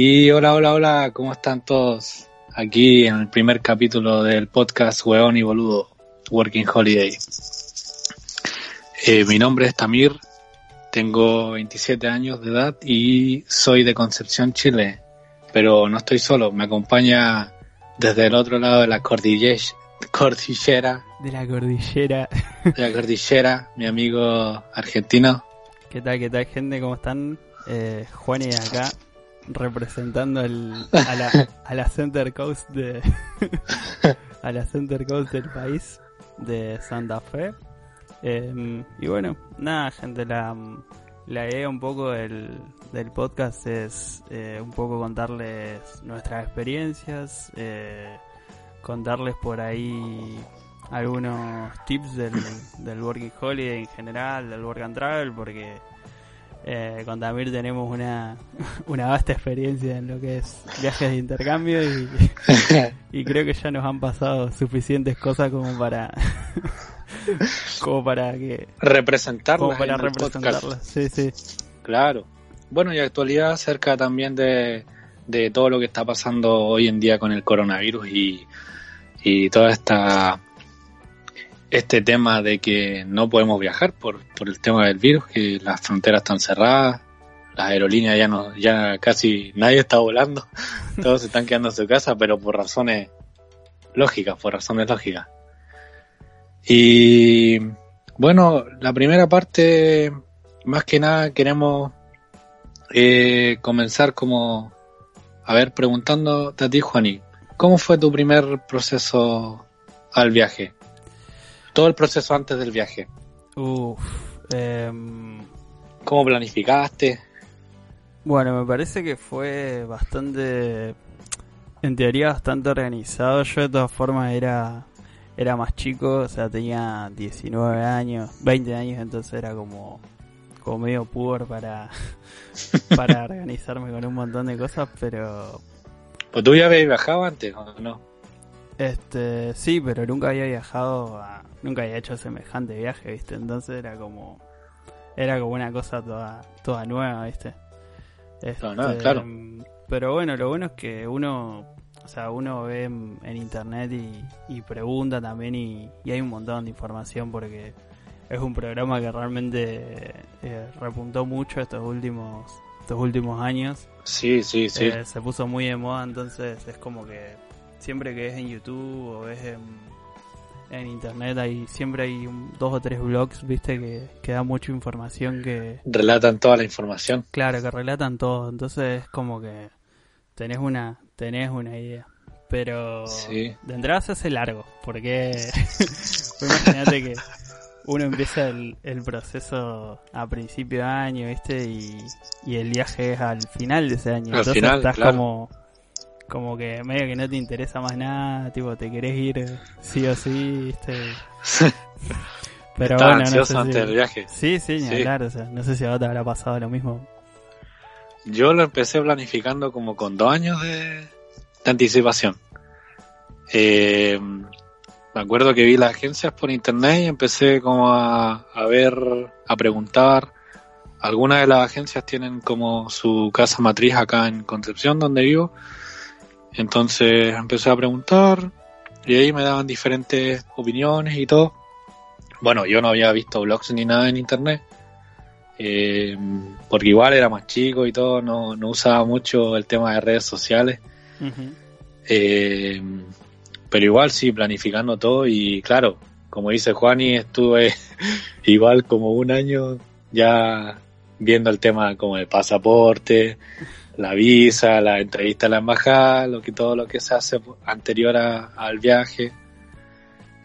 Y hola, hola, hola, ¿cómo están todos? Aquí en el primer capítulo del podcast Hueón y Boludo, Working Holiday. Eh, mi nombre es Tamir, tengo 27 años de edad y soy de Concepción, Chile. Pero no estoy solo, me acompaña desde el otro lado de la cordillera, cordillera De la cordillera. de la cordillera, mi amigo argentino. ¿Qué tal, qué tal, gente? ¿Cómo están? Eh, Juan y acá, representando el, a, la, Center Coast de. a la Center Coast del país, de Santa Fe. Eh, y bueno, nada, gente, la, la idea un poco del, del podcast es eh, un poco contarles nuestras experiencias, eh, contarles por ahí algunos tips del, del Working Holiday en general, del Work and Travel, porque eh, con Tamir tenemos una, una vasta experiencia en lo que es viajes de intercambio y, y creo que ya nos han pasado suficientes cosas como para como para que Representarlas como para representarlas. Sí, sí. Claro. Bueno, y actualidad acerca también de, de todo lo que está pasando hoy en día con el coronavirus y, y toda esta este tema de que no podemos viajar por, por el tema del virus, que las fronteras están cerradas, las aerolíneas ya no, ya casi nadie está volando, todos se están quedando en su casa, pero por razones lógicas, por razones lógicas. Y bueno, la primera parte, más que nada queremos eh, comenzar como, a ver, preguntándote a ti, Juani, ¿cómo fue tu primer proceso al viaje? Todo el proceso antes del viaje. Uf, em, ¿Cómo planificaste? Bueno, me parece que fue bastante, en teoría bastante organizado. Yo de todas formas era, era más chico, o sea, tenía 19 años, 20 años, entonces era como, como medio poor para, para organizarme con un montón de cosas, pero Pues tú ya habías viajado antes, ¿o no? este, sí, pero nunca había viajado, a- nunca había hecho semejante viaje, viste, entonces era como, era como una cosa toda, toda nueva, viste. Toda nueva, claro. Pero bueno, lo bueno es que uno, o sea, uno ve en, en internet y, y pregunta también y, y hay un montón de información porque es un programa que realmente eh, repuntó mucho estos últimos, estos últimos años. Sí, sí, sí. Eh, se puso muy de moda, entonces es como que siempre que es en YouTube o ves en, en internet, hay siempre hay un- dos o tres blogs, viste, que, que da mucha información que, Relatan toda la información. claro, que relatan todo, entonces es como que tenés una, tenés una idea. Pero Sí. de entrada se hace largo, porque imagínate que uno empieza el, el proceso a principio de año, ¿viste? Y, y el viaje es al final de ese año. Al Entonces final, estás claro. como, como que medio que no te interesa más nada, tipo, te querés ir sí o sí, ¿viste? Pero Estaba bueno, no ansioso sé antes si- del viaje. Sí, sí, Sí. hablar, o sea, no sé si a vos te habrá pasado lo mismo. Yo lo empecé planificando como con dos años de, de anticipación. Eh, me acuerdo que vi las agencias por internet y empecé como a, a ver, a preguntar. Algunas de las agencias tienen como su casa matriz acá en Concepción, donde vivo. Entonces empecé a preguntar y ahí me daban diferentes opiniones y todo. Bueno, yo no había visto blogs ni nada en internet. eh, porque igual era más chico y todo, no, no usaba mucho el tema de redes sociales. Eh, pero igual sí, planificando todo y claro, como dice Juani, estuve igual como un año ya viendo el tema como el pasaporte, la visa, la entrevista a la embajada, lo que todo lo que se hace anterior a- al viaje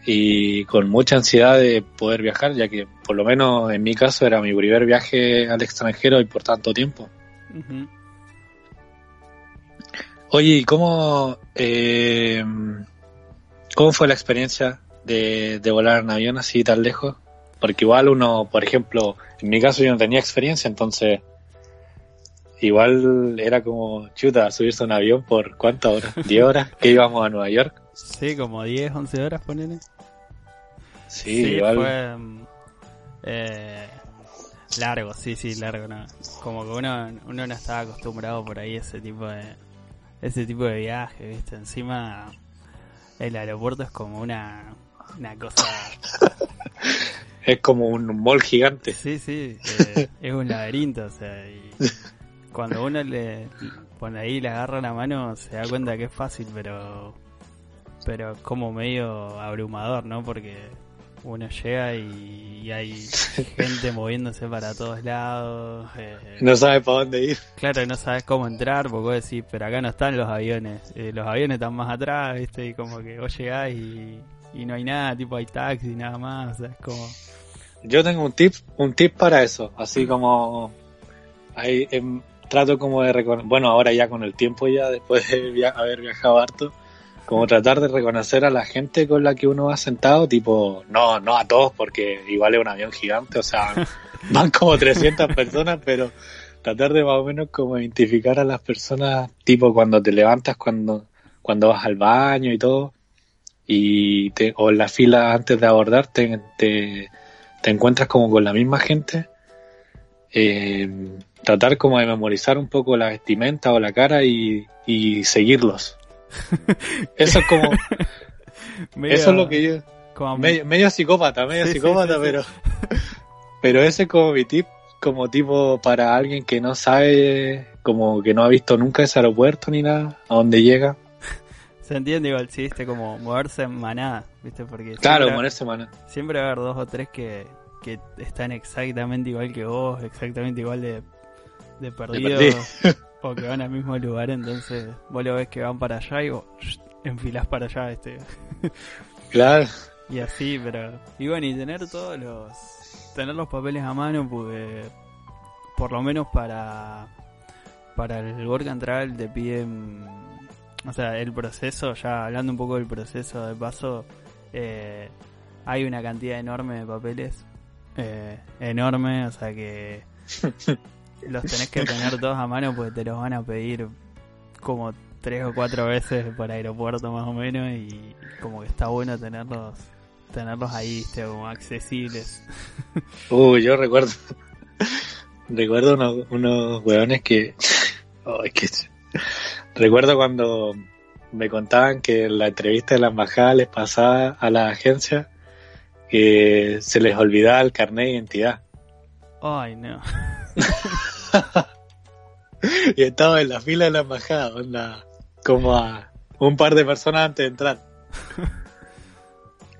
y con mucha ansiedad de poder viajar, ya que por lo menos en mi caso era mi primer viaje al extranjero y por tanto tiempo. Ujú. Oye, ¿y cómo, eh, cómo fue la experiencia de, de volar en avión así tan lejos? Porque igual uno, por ejemplo, en mi caso yo no tenía experiencia, entonces igual era como chuta subirse a un avión por cuántas horas, 10 horas que íbamos a Nueva York. Sí, como 10, 11 horas, ponele. Sí, Sí, igual. fue mm, eh, largo, sí, sí, largo. No. Como que uno, uno no estaba acostumbrado por ahí a ese tipo de ese tipo de viaje, ¿viste? Encima el aeropuerto es como una una cosa, Es como un mall gigante. sí, sí, eh, es un laberinto, o sea, y cuando uno le pone ahí le agarra la mano se da cuenta que es fácil, pero pero es como medio abrumador, ¿no? Porque uno llega y, y hay gente moviéndose para todos lados. eh, No sabe para dónde ir. Claro, no sabes cómo entrar, porque vos decís, pero acá no están los aviones. Eh, los aviones están más atrás, ¿viste? Y como que vos llegás y, y no hay nada, tipo hay taxi, nada más. O sea, es como. Yo tengo un tip, un tip para eso, así como hay, em, trato como de reconocer, bueno, ahora ya con el tiempo ya, después de via- haber viajado harto, como tratar de reconocer a la gente con la que uno va sentado, tipo, no, no a todos, porque igual es un avión gigante, o sea, van como 300 personas, pero tratar de más o menos como identificar a las personas, tipo cuando te levantas, cuando, cuando vas al baño y todo, y te, o en la fila antes de abordar, te, te, te encuentras como con la misma gente, eh, tratar como de memorizar un poco la vestimenta o la cara y, y seguirlos. Eso es como, medio- eso es lo que yo, como- medio, medio psicópata, medio Sí, psicópata, sí, sí. pero, pero ese es como mi tip, como tipo para alguien que no sabe, como que no ha visto nunca ese aeropuerto ni nada, a dónde llega. Se entiende igual, sí, ¿viste? Como moverse en manada, ¿viste? Porque Claro, siempre, ponerse mano. siempre va a haber dos o tres que, que están exactamente igual que vos, exactamente igual de, de perdido. o que van al mismo lugar, entonces vos lo ves que van para allá y vos enfilás para allá, este Claro. Y así, pero. Y bueno, y tener todos los. Tener los papeles a mano, porque. Por lo menos para. Para el work and travel te piden. O sea, el proceso, ya hablando un poco del proceso de paso, eh, hay una cantidad enorme de papeles. eh, enorme, o sea que. Los tenés que tener todos a mano, porque te los van a pedir como tres o cuatro veces por aeropuerto más o menos y como que está bueno tenerlos tenerlos ahí ¿viste? como accesibles Uh, yo recuerdo. recuerdo unos, unos hueones que. Oh, que. Recuerdo cuando me contaban que en la entrevista de la embajada les pasaba a la agencia que se les olvidaba el carnet de identidad. ay no Y estaba en la fila de la embajada, como a un par de personas antes de entrar.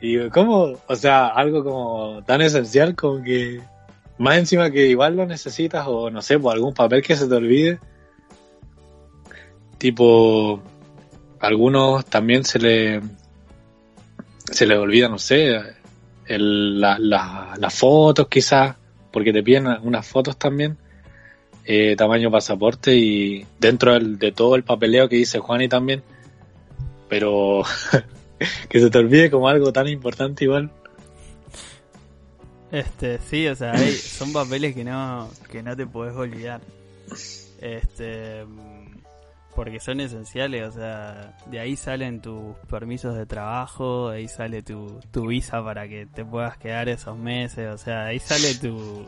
Y ¿cómo? O sea, algo como tan esencial como que más encima que igual lo necesitas o no sé, por algún papel que se te olvide. Tipo, algunos también se le se les olvida, no sé, el, la, la- las fotos quizás, porque te piden unas fotos también eh, tamaño pasaporte y dentro del- de todo el papeleo que dice Juani también, pero que se te olvide como algo tan importante igual. este sí o sea hay, son papeles que no que no te podés olvidar este porque son esenciales o sea de ahí salen tus permisos de trabajo de ahí sale tu, tu visa para que te puedas quedar esos meses o sea de ahí sale tu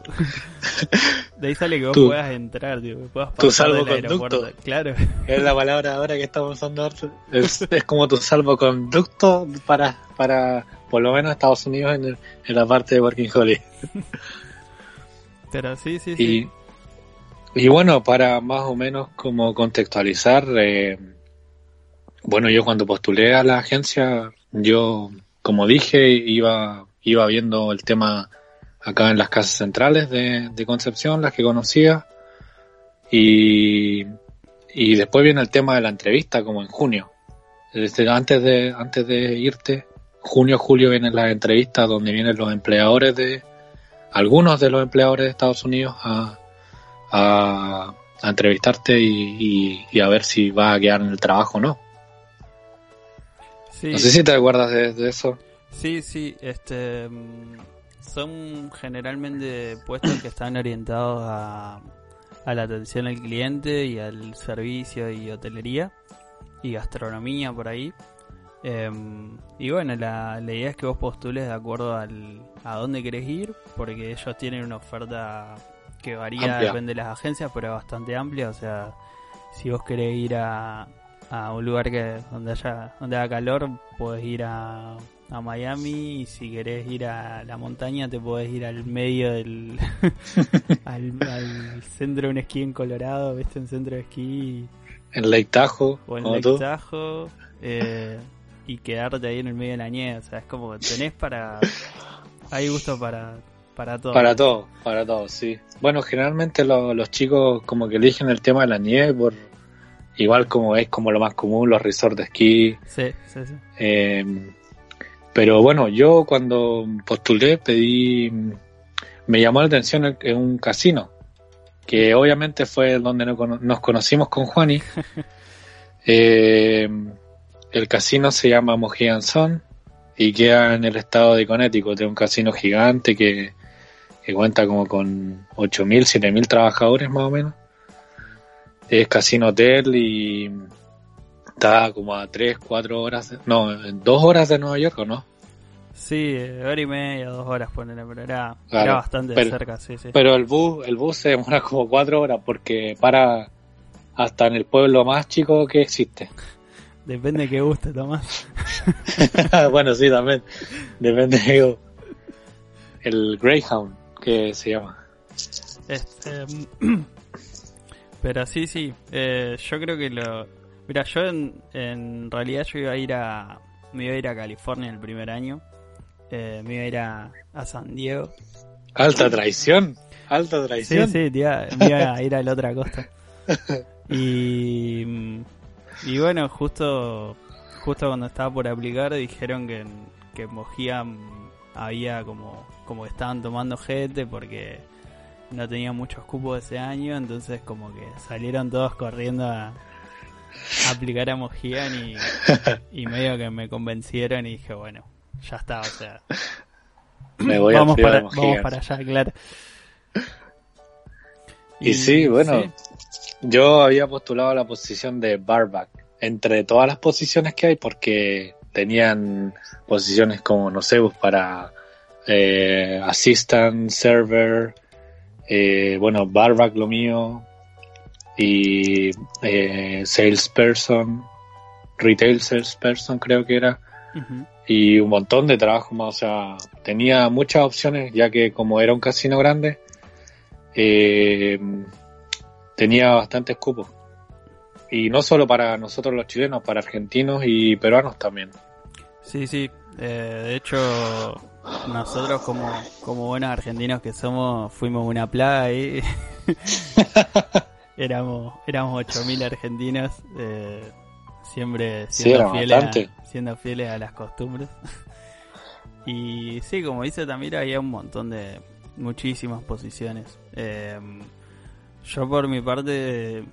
de ahí sale que vos Tu- puedas entrar tío, que puedas tu pasar del salvoconducto. aeropuerto. claro Es la palabra ahora que estamos usando. Es, es como tu salvoconducto para, para por lo menos Estados Unidos en, el- en la parte de Working Holiday. pero sí sí sí Y, bueno, para más o menos como contextualizar, eh, bueno, yo cuando postulé a la agencia, yo, como dije, iba, iba viendo el tema acá en las casas centrales de, de Concepción, las que conocía, y y después viene el tema de la entrevista, como en junio. Desde antes de, antes de irte, junio, julio vienen las entrevistas donde vienen los empleadores de, algunos de los empleadores de Estados Unidos a, a, a entrevistarte y, y- y a ver si va a quedar en el trabajo o no. Sí, No sé si te acuerdas de, de eso. sí, sí, este, son generalmente puestos que están orientados a, a la atención al cliente y al servicio y hotelería y gastronomía por ahí. Em, y bueno, la, la idea es que vos postules de acuerdo al, a dónde querés ir, porque ellos tienen una oferta que varía, Amplia. depende de las agencias, pero bastante amplia. O sea, si vos querés ir a, a un lugar que donde haya donde haga calor, podés ir a, a Miami. Y si querés ir a la montaña, te podés ir al medio del. al, al centro de un esquí en Colorado, ¿viste? En centro de esquí En Lake Tahoe, o en Lake tú. Tahoe, eh, y quedarte ahí en el medio de la nieve. O sea, es como que tenés para. Hay gusto para, para todo. Para todo, para todo, sí. Bueno, generalmente lo- los chicos como que eligen el tema de la nieve por igual como es como lo más común, los resorts de esquí. Sí, sí, sí. eh, pero bueno, yo cuando postulé pedí, me llamó la atención en un casino, que obviamente fue donde nos conocimos con Juani. Eh, el casino se llama Mohegan Sun y queda en el estado de Connecticut, es un casino gigante que, que cuenta como con 8.000, 7.000 trabajadores más o menos. Es casino hotel y está como a 3, 4 horas, de- no, en 2 horas de Nueva York, ¿o no? Sí, hora y media, dos horas, ponele, pero era, Claro, era bastante pero- cerca, sí, sí. Pero el bus, el bus se demora como 4 horas porque para hasta en el pueblo más chico que existe. Depende de qué guste, Tomás. bueno, sí, también. Depende de el Greyhound, que se llama. Este, pero sí, sí, eh, yo creo que lo... Mira, yo en, en realidad yo iba a ir a... Me iba a ir a California el primer año. Eh, me iba a ir a, a San Diego. Alta traición. Alta Sí, traición. sí, te iba- me iba a ir a la otra costa. Y, y bueno, justo justo cuando estaba por aplicar dijeron que en, que en Mojían había como, como que estaban tomando gente porque no tenían muchos cupos ese año, entonces como que salieron todos corriendo a, a aplicar a Mojían y, y medio que me convencieron y dije, bueno, ya está, o sea, Me voy vamos, para, vamos allá, claro. Y sí, bueno, sí. yo había postulado la posición de barback entre todas las posiciones que hay porque tenían posiciones como, no sé, pues, para eh, assistant, server, eh, bueno, barback lo mío y eh, salesperson, retail salesperson creo que era y un montón de trabajo más, o sea, tenía muchas opciones, ya que como era un casino grande, eh, tenía bastantes cupos. Y no solo para nosotros los chilenos, para argentinos y peruanos también. Sí, sí. Eh, de hecho, nosotros como, como buenos argentinos que somos, fuimos una plaga ahí. éramos éramos 8.000 argentinos, eh, siempre siendo, fieles a, siendo fieles a las costumbres. y sí, como dice Tamira, había un montón de muchísimas posiciones. Eh, yo por mi parte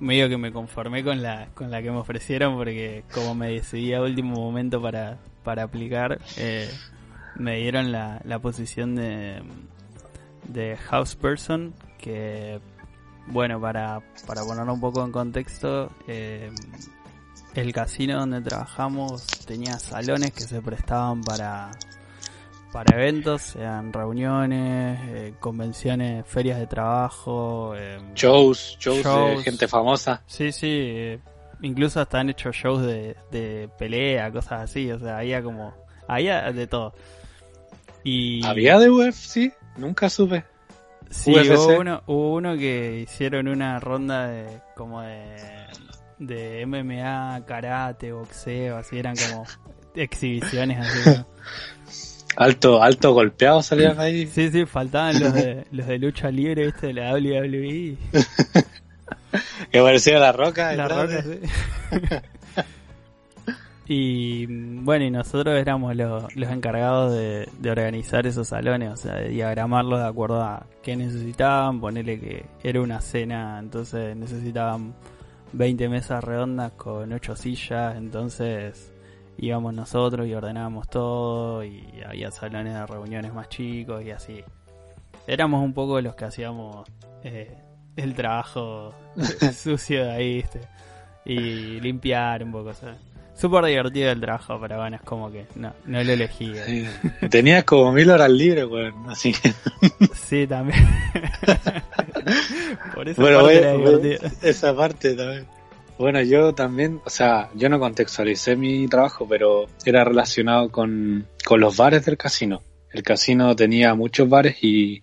medio que me conformé con la con la que me ofrecieron porque como me decidí a último momento para, para aplicar eh, me dieron la, la posición de de house person que bueno para, para ponerlo un poco en contexto eh, el casino donde trabajamos tenía salones que se prestaban para para eventos, sean reuniones, eh, convenciones, ferias de trabajo, eh, Shows, shows, de gente famosa. Sí, sí. eh, incluso hasta han hecho shows de, de pelea, cosas así. O sea, había como. Había de todo. Y. ¿Había de UFC? Nunca supe. Sí, UFC? hubo uno, hubo uno que hicieron una ronda de. como de. de MMA, karate, boxeo, así eran como exhibiciones así. ¿no? Alto, alto golpeado salían ahí. Sí, sí, faltaban los de, los de lucha libre, ¿viste? De la WWE. que parecía la roca. La roca, sí. y bueno, y nosotros éramos los, los encargados de, de organizar esos salones, o sea, de diagramarlos de acuerdo a qué necesitaban, ponerle que era una cena, entonces necesitaban 20 mesas redondas con 8 sillas, entonces íbamos nosotros y ordenábamos todo y había salones de reuniones más chicos y así. Éramos un poco los que hacíamos eh, el trabajo sucio de ahí, ¿viste? Y limpiar un poco, ¿sabes? Súper divertido el trabajo, pero bueno, es como que no, no lo elegí. Sí. Tenías como mil horas libres, weón. Así que. Sí, también. Por eso Bueno, parte voy- era voy- esa parte también. Bueno, yo también, o sea, yo no contextualicé mi trabajo, pero era relacionado con, con los bares del casino. El casino tenía muchos bares y,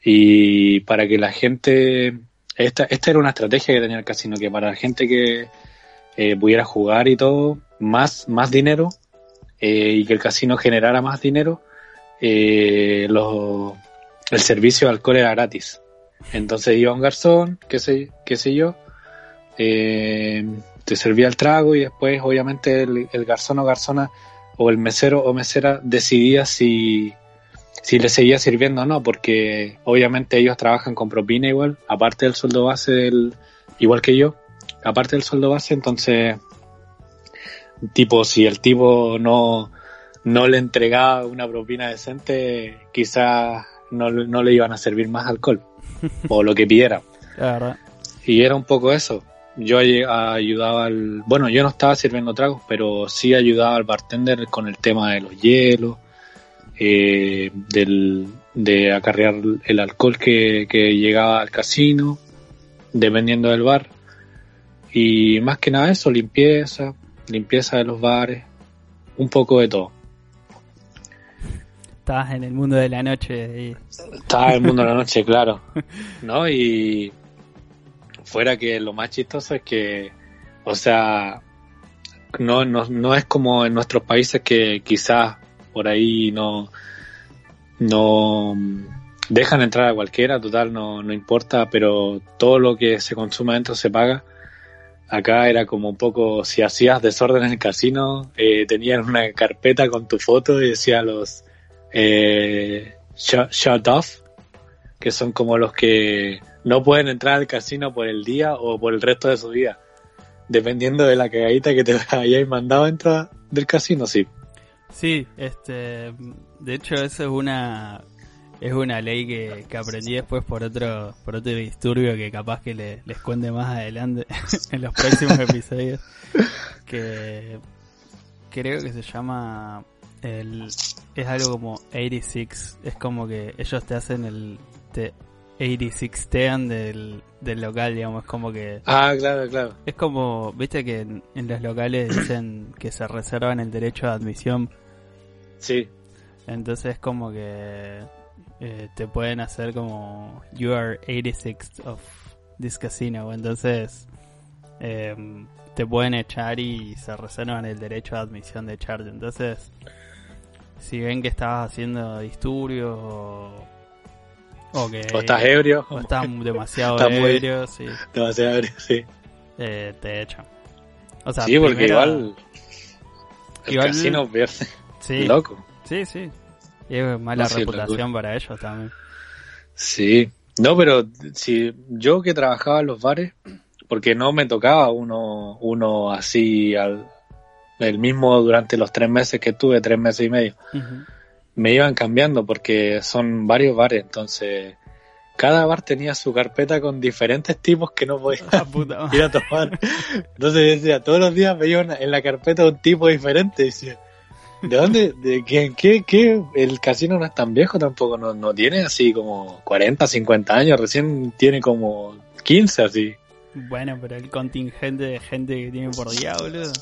y para que la gente, esta, esta era una estrategia que tenía el casino, que para la gente que eh, pudiera jugar y todo, más, más dinero eh, y que el casino generara más dinero, eh, el servicio de alcohol era gratis. Entonces iba un garzón, qué sé, qué sé yo, eh, te servía el trago y después obviamente el, el garzón o garzona o el mesero o mesera decidía si, si le seguía sirviendo o no, porque obviamente ellos trabajan con propina igual, aparte del sueldo base del, igual que yo, aparte del sueldo base, entonces tipo si el tipo no, no le entregaba una propina decente, quizás no, no le iban a servir más alcohol o lo que pidiera. Y era un poco eso. Yo ay- ayudaba al... Bueno, yo no estaba sirviendo tragos, pero sí ayudaba al bartender con el tema de los hielos, eh, del, de acarrear el alcohol que, que llegaba al casino, dependiendo del bar. Y más que nada eso, limpieza, limpieza de los bares, un poco de todo. Estabas en el mundo de la noche y Estaba el mundo de la noche, claro. ¿No? Y fuera que lo más chistoso es que, o sea, no, no, no es como en nuestros países que quizás por ahí no, no dejan entrar a cualquiera, total, no, no importa, pero todo lo que se consume adentro se paga. Acá era como un poco, si hacías desorden en el casino, eh, tenían una carpeta con tu foto y decía los eh, shut off, que son como los que no pueden entrar al casino por el día o por el resto de su vida. Dependiendo de la cagadita que te hayáis mandado dentro del casino, sí. Sí, este, de hecho eso es una es una ley que, que aprendí después por otro por otro disturbio que capaz que le- les cuente más adelante en los próximos episodios que creo que se llama el es algo como 86 es como que ellos te hacen el te 86 tean del, del local digamos es como que Ah, claro, claro. es como viste que en, en los locales dicen que se reservan el derecho de admisión Sí, entonces como que eh, te pueden hacer como you are 86 of this casino. Entonces eh, te pueden echar y se reservan el derecho de admisión de echarte. Entonces si ven que estabas haciendo disturbios o, o estás ebrio, o estás demasiado muy- ebrio, sí, demasiado ebrio, sí. eh, te echan. O sea, sí, porque primero- igual el igual- casino pierde sí, loco. sí, sí. Y es mala No, sí, reputación para ellos también. Sí, no, pero si yo que trabajaba en los bares, porque no me tocaba uno, uno así al, el mismo durante los tres meses que estuve, tres meses y medio, Ujú. Me iban cambiando porque son varios bares, entonces cada bar tenía su carpeta con diferentes tipos que no podía Ah, ir a tomar. Entonces decía, todos los días veía una- en la carpeta un tipo diferente decía, ¿de dónde? ¿De qué, qué, qué? El casino no es tan viejo tampoco, no, no tiene así como 40, 50 años, recién tiene como 15 así. Bueno, pero el contingente de gente que tiene por día, boludo.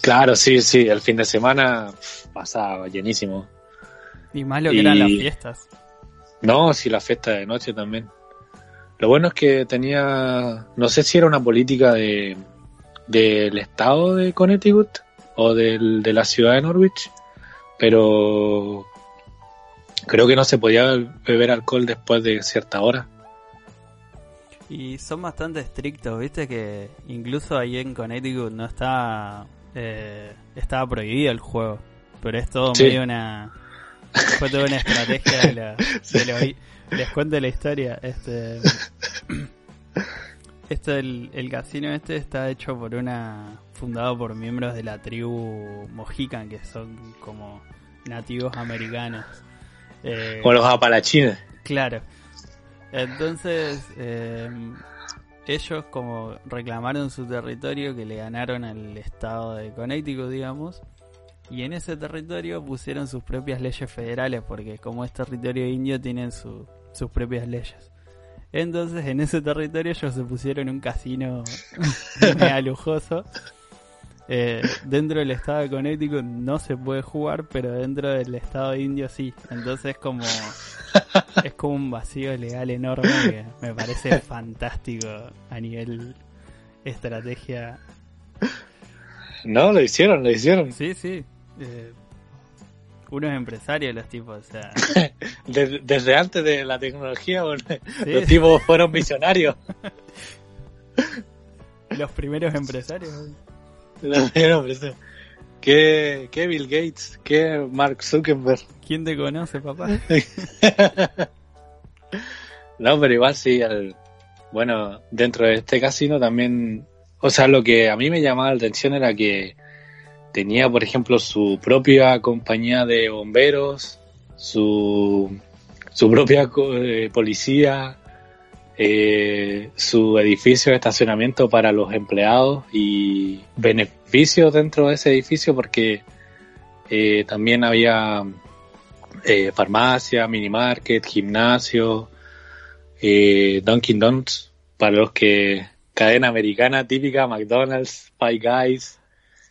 Claro, sí, sí, el fin de semana pasaba llenísimo. Y más lo que eran las fiestas. No, sí, la fiesta de noche también. Lo bueno es que tenía, no sé si era una política de del estado de Connecticut o del, de la ciudad de Norwich, pero creo que no se podía beber alcohol después de cierta hora. Y son bastante estrictos, viste que incluso ahí en Connecticut no está eh, estaba prohibido el juego, pero es todo Sí. medio una fue toda una estrategia de, la, de les cuento la historia, este esto el, el casino este está hecho por una fundado por miembros de la tribu Mohican que son como nativos americanos. Eh, Como los apalachines. Claro. Entonces, eh, ellos como reclamaron su territorio que le ganaron al estado de Connecticut, digamos, y en ese territorio pusieron sus propias leyes federales, porque como es territorio indio tienen su- sus propias leyes. Entonces, en ese territorio ellos se pusieron un casino mega lujoso. Eh, dentro del estado de Connecticut no se puede jugar, pero dentro del estado indio sí. Entonces como es como un vacío legal enorme que me parece fantástico a nivel estrategia. No, lo hicieron, lo hicieron. Sí, sí. Eh, unos empresarios los tipos, o sea, Desde, desde antes de la tecnología, bueno, sí, los tipos fueron visionarios. los primeros empresarios. Pero eso- ¿Qué, qué Bill Gates? ¿Qué Mark Zuckerberg? ¿Quién te conoce, papá? No, pero igual sí, bueno, dentro de este casino también, o sea, lo que a mí me llamaba la atención era que tenía, por ejemplo, su propia compañía de bomberos, su, su propia eh, policía, eh, su edificio de estacionamiento para los empleados y beneficios dentro de ese edificio porque eh, también había eh, farmacia, mini market, gimnasio, eh, Dunkin' Donuts, para los que cadena americana típica, McDonald's, Five Guys,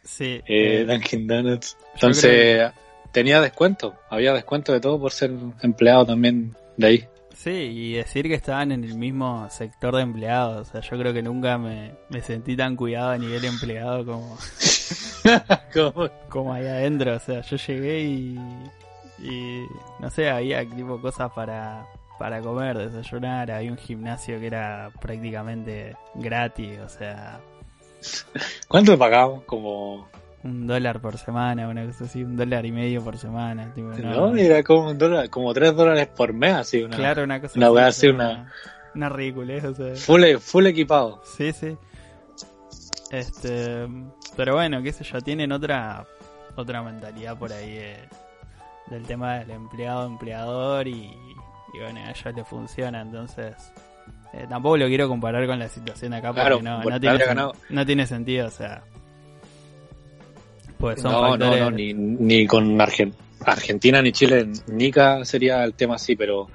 Sí. eh, Dunkin' Donuts. Entonces tenía descuento, había descuento de todo por ser empleado también de ahí. Sí, y decir que estaban en el mismo sector de empleados. O sea, yo creo que nunca me, me sentí tan cuidado a nivel empleado como, Como- como ahí adentro. O sea, yo llegué y, y no sé, había tipo cosas para, para comer, desayunar. Había un gimnasio que era prácticamente gratis. O sea, ¿Cuánto pagamos? Como, un dólar por semana, una cosa así, un dólar y medio por semana. Tipo, no, era como un dólar, como tres dólares por mes, así una, claro, una cosa una así, o sea, una- Una ridiculez, o sea. full, full equipado. Sí, sí. Este, pero bueno, qué sé yo, tienen otra otra mentalidad por ahí del tema del empleado empleador y, y bueno, a ellos les funciona, entonces eh, tampoco lo quiero comparar con la situación de acá porque Claro, no, no, tiene, no tiene sentido, o sea, pues son no, no, factores no, ni, ni con Argen- Argentina ni Chile, Nica sería el tema así, pero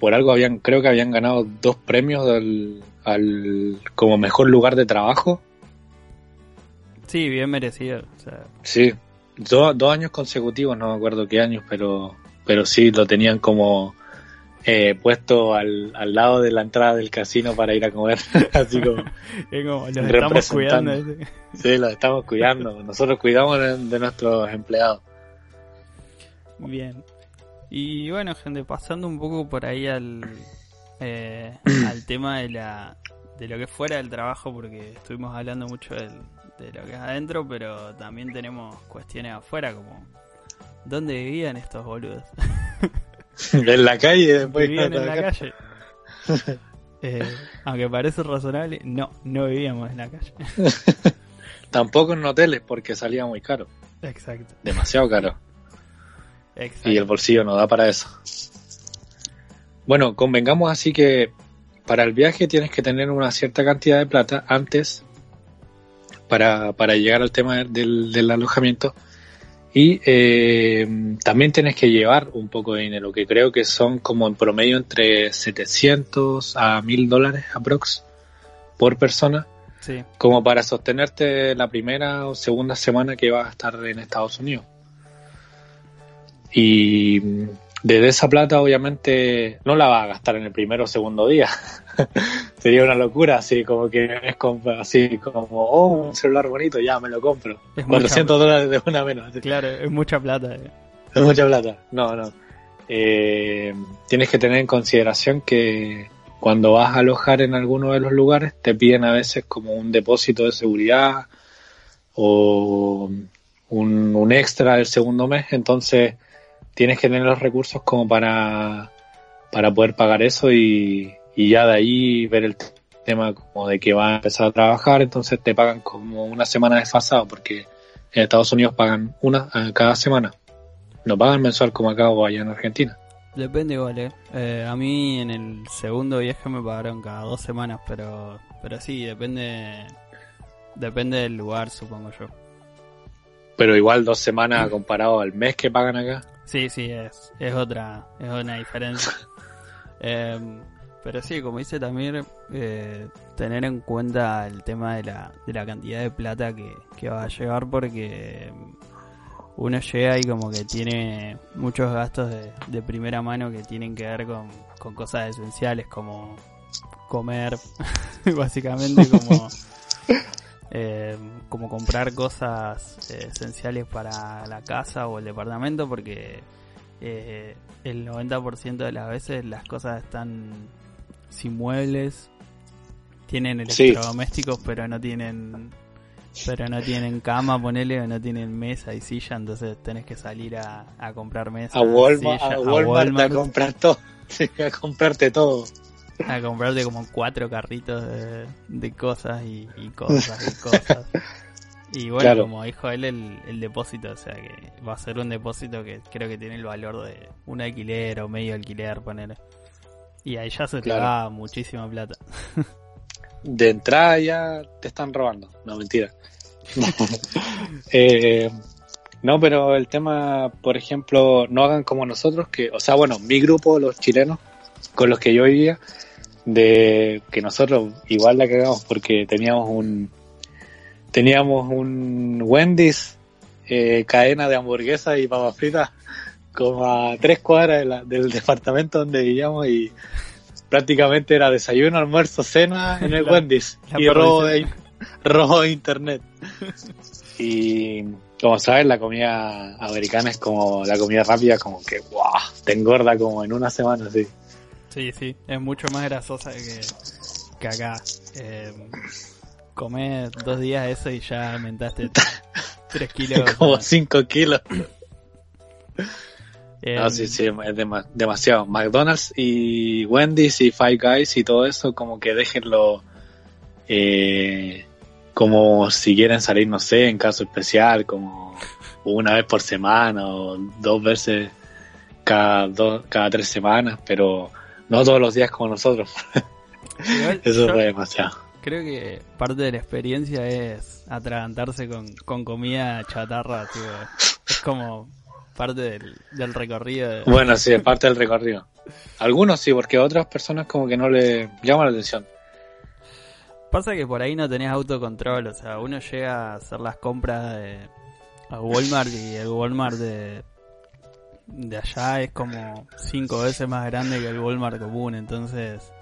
por algo habían, creo que habían ganado dos premios al, al como mejor lugar de trabajo. sí, bien merecido, o sea, Sí, Do- dos años consecutivos, no me acuerdo qué años, pero, pero sí lo tenían como eh, puesto al, al lado de la entrada del casino para ir a comer, así como, como los estamos cuidando. Representando. ¿viste? sí, los estamos cuidando, nosotros cuidamos de, de nuestros empleados. Bien. Y bueno, gente, pasando un poco por ahí al, eh, al tema de la de lo que es fuera del trabajo, porque estuvimos hablando mucho del- de lo que es adentro, pero también tenemos cuestiones afuera, como ¿dónde vivían estos boludos? en la calle después ¿Vivían en la calle? Eh, aunque parece razonable, no, no vivíamos en la calle. Tampoco en hoteles porque salía muy caro, Exacto, demasiado caro. exacto. Y el bolsillo no da para eso. Bueno, convengamos así que para el viaje tienes que tener una cierta cantidad de plata antes para, para llegar al tema del, del alojamiento. Y eh, también tienes que llevar un poco de dinero, que creo que son como en promedio entre 700 a 1000 dólares aprox por persona, Sí, como para sostenerte la primera o segunda semana que vas a estar en Estados Unidos. Y desde esa plata obviamente no la vas a gastar en el primero o segundo día. Sería una locura, así como que es como, así como, oh, un celular bonito, ya me lo compro. Es mucha 400 dólares de una menos. claro, es mucha plata. eh. Es mucha plata. No, no. Eh, tienes que tener en consideración que cuando vas a alojar en alguno de los lugares, te piden a veces como un depósito de seguridad o un, un extra del segundo mes, entonces tienes que tener los recursos como para, para poder pagar eso y, y ya de ahí ver el tema como de que va a empezar a trabajar, entonces te pagan como una semana desfasado, porque en Estados Unidos pagan una cada semana, no pagan mensual como acá o allá en Argentina. Depende igual, eh. Eh, a mí en el segundo viaje me pagaron cada dos semanas, pero pero sí, depende depende del lugar, supongo yo. Pero igual dos semanas comparado al mes que pagan acá. Sí, sí, es, es otra es una diferencia. Eh, pero sí, como dice también, eh, tener en cuenta el tema de la, de la cantidad de plata que, que va a llevar porque uno llega y como que tiene muchos gastos de, de primera mano que tienen que ver con, con cosas esenciales como comer, básicamente como, eh, como comprar cosas eh, esenciales para la casa o el departamento porque eh, el 90% de las veces las cosas están sin muebles, tienen Sí. electrodomésticos pero no tienen pero no tienen cama, ponele, o no tienen mesa y silla, entonces tenés que salir a, a comprar mesa, A Walmart, silla, a Walmart, a comprar todo, Sí, a comprarte todo. a comprarte como cuatro carritos de, de cosas y, y cosas y cosas. Y bueno, Claro. como dijo él, el, el depósito, o sea que va a ser un depósito que creo que tiene el valor de un alquiler o medio alquiler, poner. Y ahí ya se te Claro. va muchísima plata. de entrada ya te están robando. No, mentira. Eh, no, pero el tema, por ejemplo, no hagan como nosotros, que, o sea, bueno, mi grupo, los chilenos, con los que yo vivía, de que nosotros igual la cagamos porque teníamos un teníamos un Wendy's eh, cadena de hamburguesas y papas fritas como a tres cuadras de la- del departamento donde vivíamos y prácticamente era desayuno, almuerzo, cena en el La- Wendy's la y robo de, robo de internet. Y como sabes, la comida americana es como la comida rápida, como que wow, te engorda como en una semana, sí. Sí, sí, es mucho más grasosa que, que acá. Eh, dos días eso y ya aumentaste tres kilos. como 5 kilos. Eh, No, sí, sí, es dema- demasiado. McDonald's y Wendy's y Five Guys y todo eso, como que déjenlo eh, como si quieren salir, no sé, en caso especial, como una vez por semana o dos veces cada, dos, cada tres semanas, pero no todos los días como nosotros. igual Eso fue demasiado. Creo que parte de la experiencia es atragantarse con, con comida chatarra, tipo, es como parte del, del recorrido. de- Bueno, sí, es parte del recorrido. Algunos sí, porque a otras personas como que no le llama la atención. Pasa que por ahí no tenés autocontrol, o sea, uno llega a hacer las compras de, a Walmart y el Walmart de, de allá es como cinco veces más grande que el Walmart común, entonces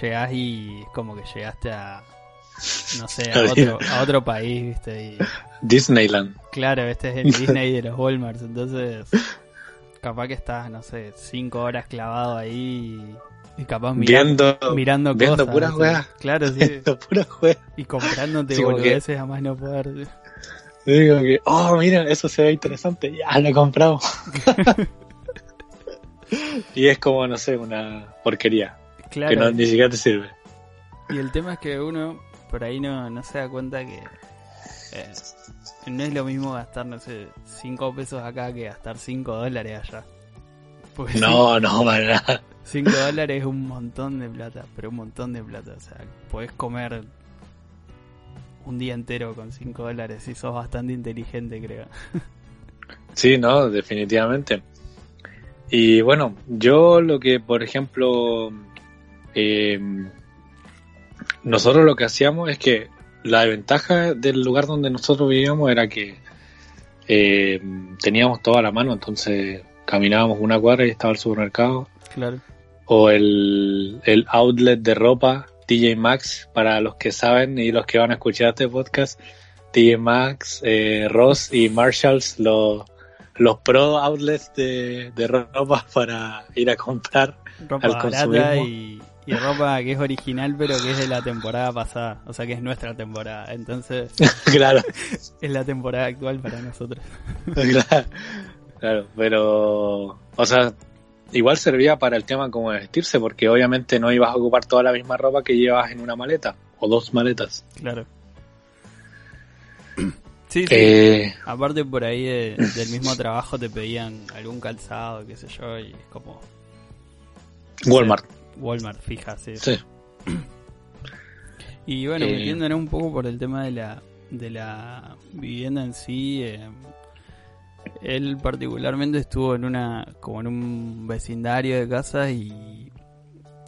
llegás y es como que llegaste a, no sé, a otro, a otro país, viste, y Disneyland. claro, este es el Disney de los Walmarts, entonces capaz que estás, no sé, cinco horas clavado ahí y, y capaz mirando, Viendo, mirando viendo cosas. puras ¿viste? weas. Claro, sí. viendo puras. Y comprándote Sí, que- boludeces a más no poder. Digo que, oh, mira, eso se ve interesante, ya lo compramos. y es como, no sé, una porquería Claro. que no, ni siquiera te sirve. Y el tema es que uno por ahí no, no se da cuenta que eh, no es lo mismo gastar, no sé, 5 pesos acá que gastar 5 dólares allá. Porque No, no, para nada. 5 dólares es un montón de plata, pero un montón de plata. O sea, podés comer un día entero con 5 dólares y sos bastante inteligente, creo. Sí, no, definitivamente. Y bueno, yo lo que, por ejemplo, eh, nosotros lo que hacíamos es que la ventaja del lugar donde nosotros vivíamos era que eh, teníamos todo a la mano, entonces caminábamos una cuadra y estaba el supermercado Claro. o el, el outlet de ropa TJ Maxx para los que saben y los que van a escuchar este podcast TJ Maxx, eh, Ross y Marshalls los, los pro outlets de, de ropa para ir a comprar Ropa Al consumismo. y, y ropa que es original pero que es de la temporada pasada, o sea que es nuestra temporada, entonces claro, es la temporada actual para nosotros. claro, claro, pero, o sea, igual servía para el tema como de vestirse, porque obviamente no ibas a ocupar toda la misma ropa que llevas en una maleta, o dos maletas. Claro. Sí, sí. Eh, Aparte por ahí de- del mismo trabajo te pedían algún calzado, qué sé yo, y es como Walmart, Walmart fija, sí. sí. Y bueno, Eh. metiéndonos un poco por el tema de la, de la vivienda en sí, eh, él particularmente estuvo en una, como en un vecindario de casas y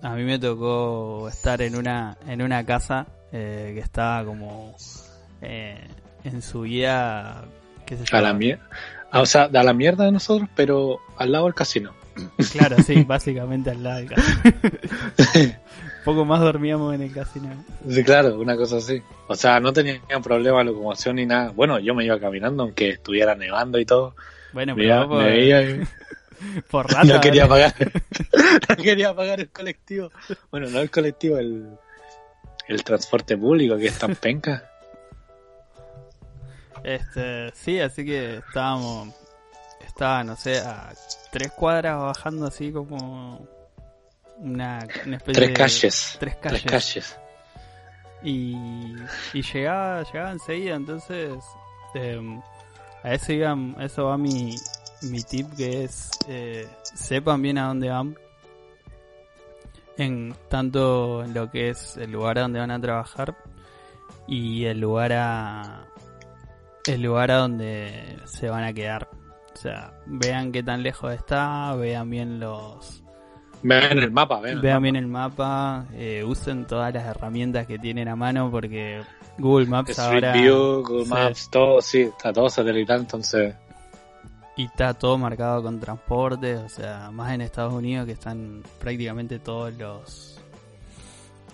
a mí me tocó estar en una, en una casa eh, que estaba como eh, en su vida, qué yo. A la mierda. O sea, a la mierda de nosotros, pero al lado del casino. Claro, sí, básicamente al lado del casino. Poco más dormíamos en el casino. Sí, claro, una cosa así. O sea, no tenían problema de locomoción ni nada. Bueno, yo me iba caminando, aunque estuviera nevando y todo. Bueno, Me, pero iba- vos por, me veía y por rata, no quería ¿verdad? pagar. no quería pagar el colectivo. Bueno, no el colectivo, el, el transporte público, que es tan penca. Este, sí, así que estábamos, estaba, no sé, a tres cuadras bajando así como una, una especie Tres de- calles. Tres calles. Tres calles. Y, y llegaba, llegaba enseguida, entonces em, a eso iba, a eso va mi, mi tip que es eh, sepan bien a dónde van en tanto en lo que es el lugar a donde van a trabajar y el lugar a el lugar a donde se van a quedar o sea vean qué tan lejos está vean bien los Vean el mapa, vean. el vean mapa. bien el mapa eh, usen todas las herramientas que tienen a mano porque Google Maps Street ahora View, Google sí. Maps, todo, sí, está todo satelital, entonces. Y está todo marcado con transporte, o sea, más en Estados Unidos que están prácticamente todos los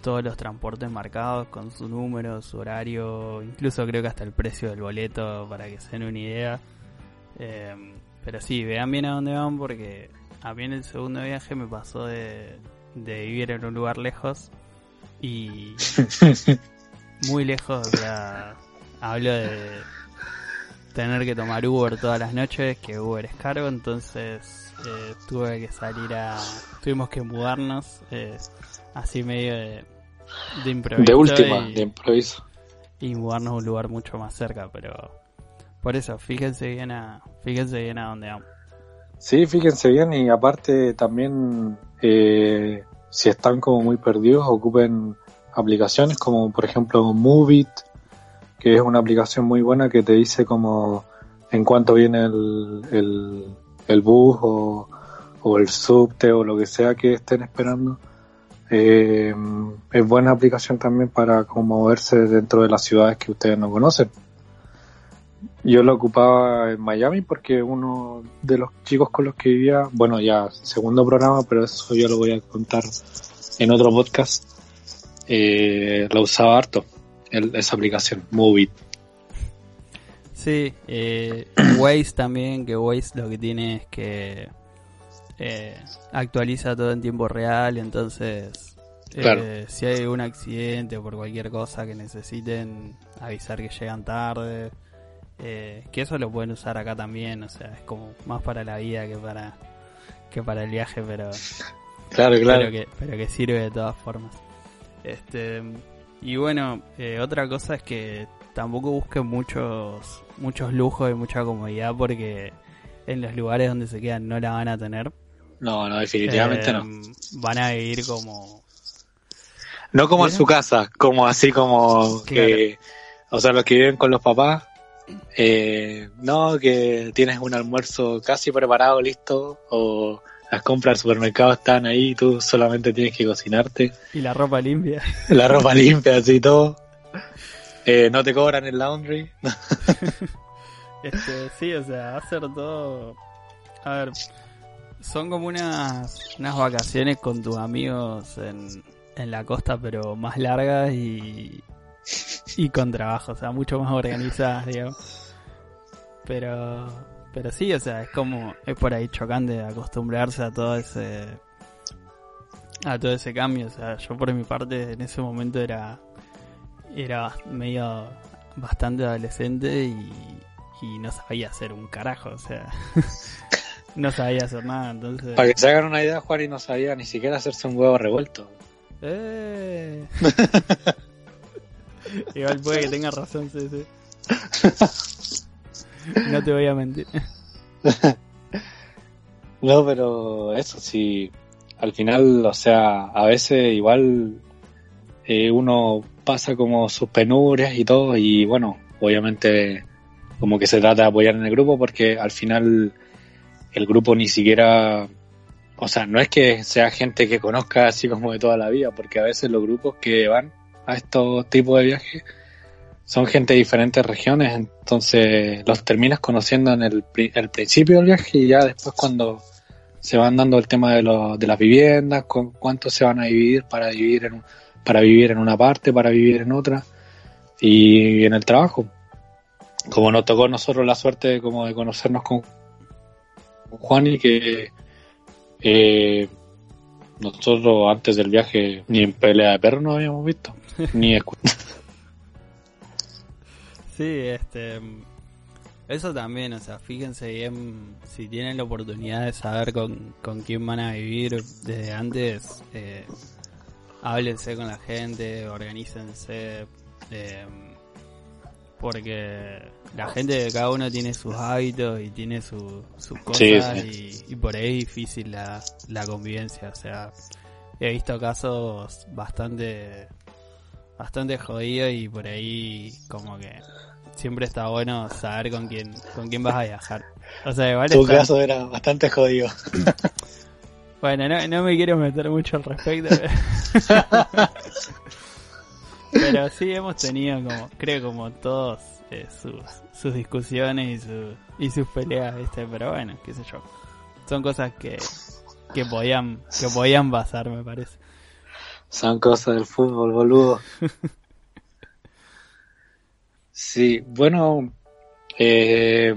todos los transportes marcados con su número, su horario, incluso creo que hasta el precio del boleto para que se den una idea. Eh, pero sí, vean bien a dónde van porque a mí en el segundo viaje me pasó de, de vivir en un lugar lejos y muy lejos, o sea, hablo de tener que tomar Uber todas las noches, que Uber es caro, entonces eh, tuve que salir a... tuvimos que mudarnos, eh, así medio de, de improviso. De última, y, de improviso. y mudarnos a un lugar mucho más cerca, pero por eso, fíjense bien a, fíjense bien a dónde vamos. Sí, fíjense bien y aparte también eh, si están como muy perdidos ocupen aplicaciones como por ejemplo Movit que es una aplicación muy buena que te dice como en cuánto viene el, el, el bus o, o el subte o lo que sea que estén esperando. Eh, es buena aplicación también para como moverse dentro de las ciudades que ustedes no conocen. Yo lo ocupaba en Miami porque uno de los chicos con los que vivía, bueno, ya segundo programa, pero eso yo lo voy a contar en otro podcast, eh, lo usaba harto, el- esa aplicación, Movit. Sí, eh, Waze también, que Waze lo que tiene es que eh, actualiza todo en tiempo real, entonces eh, Claro. si hay un accidente o por cualquier cosa que necesiten avisar que llegan tarde, eh, que eso lo pueden usar acá también, o sea, es como más para la vida que para que para el viaje, pero Claro, claro. pero que, pero que sirve de todas formas. Este, y bueno, eh, otra cosa es que tampoco busquen muchos, muchos lujos y mucha comodidad porque en los lugares donde se quedan no la van a tener. No, no, definitivamente Eh, no. Van a vivir como... No como en ¿Mira? su casa, como así como que, o sea, los que viven con los papás, eh, no, que tienes un almuerzo casi preparado, listo, o las compras del supermercado están ahí, tú solamente tienes que cocinarte, Y la ropa limpia. la ropa limpia, así todo. Eh, no te cobran el laundry. Este, sí, o sea, ser todo... A ver, son como unas, unas vacaciones con tus amigos en, en la costa, pero más largas y, y con trabajo, o sea, mucho más organizadas, digamos. Pero, pero sí, o sea, es como, es por ahí chocante acostumbrarse a todo ese, a todo ese cambio. O sea, yo por mi parte en ese momento era, era medio bastante adolescente y, y no sabía hacer un carajo. O sea, no sabía hacer nada. Entonces, Para que se hagan una idea, Juan y no sabía ni siquiera hacerse un huevo revuelto. Eh. Igual puede que tenga razón, sí, sí. No te voy a mentir. No, pero eso sí, al final, o sea, a veces igual eh, uno pasa como sus penurias y todo, y bueno, obviamente como que se trata de apoyar en el grupo porque al final el grupo ni siquiera, o sea, no es que sea gente que conozca así como de toda la vida, porque a veces los grupos que van a estos tipos de viajes son gente de diferentes regiones, entonces los terminas conociendo en el, el principio del viaje y ya después cuando se van dando el tema de, lo- de las viviendas, con cuánto se van a dividir para vivir en para vivir en una parte, para vivir en otra y en el trabajo. Como nos tocó a nosotros la suerte como de conocernos con Juan y que eh, nosotros antes del viaje ni en pelea de perro nos habíamos visto, ni escu- Sí, este. Eso también, o sea, fíjense bien si tienen la oportunidad de saber con, con quién van a vivir desde antes. Eh, háblense con la gente, organícense. eh, porque la gente, cada uno tiene sus hábitos y tiene su- sus cosas Sí, Y, y por ahí es difícil la, la convivencia. O sea, he visto casos bastante bastante jodidos y por ahí como que siempre está bueno saber con quién con quién vas a viajar. O sea, igual tu está- caso era bastante jodido. Bueno, no, no me quiero meter mucho al respecto. Pero sí hemos tenido como, creo como todos eh, sus, sus discusiones y, su, y sus peleas, ¿viste? Pero bueno, qué sé yo. Son cosas que, que podían, que podían pasar, me parece. Son cosas del fútbol, boludo. Sí, bueno, eh,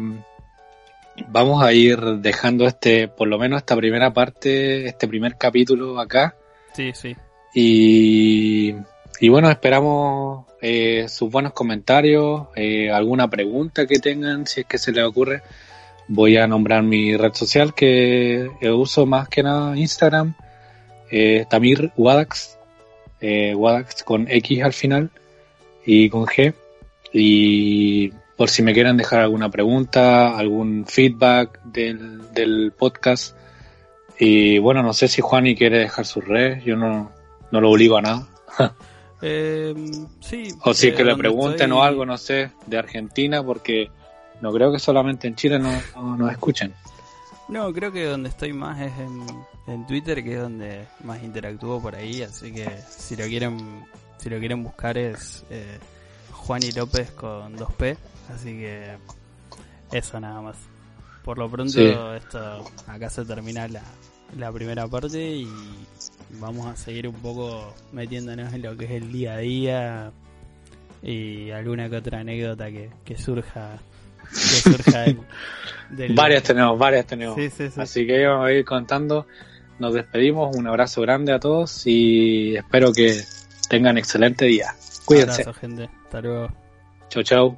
vamos a ir dejando este, por lo menos esta primera parte, este primer capítulo acá. Sí, sí. Y, y bueno, esperamos eh, sus buenos comentarios, eh, alguna pregunta que tengan, si es que se les ocurre. Voy a nombrar mi red social que uso más que nada Instagram, eh, Tamir Wadax, eh, Wadax con X al final y con G. Y por si me quieren dejar alguna pregunta, algún feedback del, del podcast. Y bueno, no sé si Juani quiere dejar sus redes, yo no, no lo obligo a nada. Eh, sí. O si es eh, que le pregunten estoy- o algo, no sé, de Argentina, porque no creo que solamente en Chile no, no- nos escuchen. No, creo que donde estoy más es en, en Twitter, que es donde más interactúo por ahí, así que si lo quieren, si lo quieren buscar es eh, Juani López con 2P, así que eso nada más. Por lo pronto Sí. esto acá se termina la, la primera parte y vamos a seguir un poco metiéndonos en lo que es el día a día y alguna que otra anécdota que, que surja que surja del, del- Varias tenemos, varias tenemos. Sí, sí, sí. Así que vamos a ir contando. Nos despedimos, un abrazo grande a todos y espero que tengan excelente día. Cuídense. Abrazo, gente. Hasta luego. Chau, chau.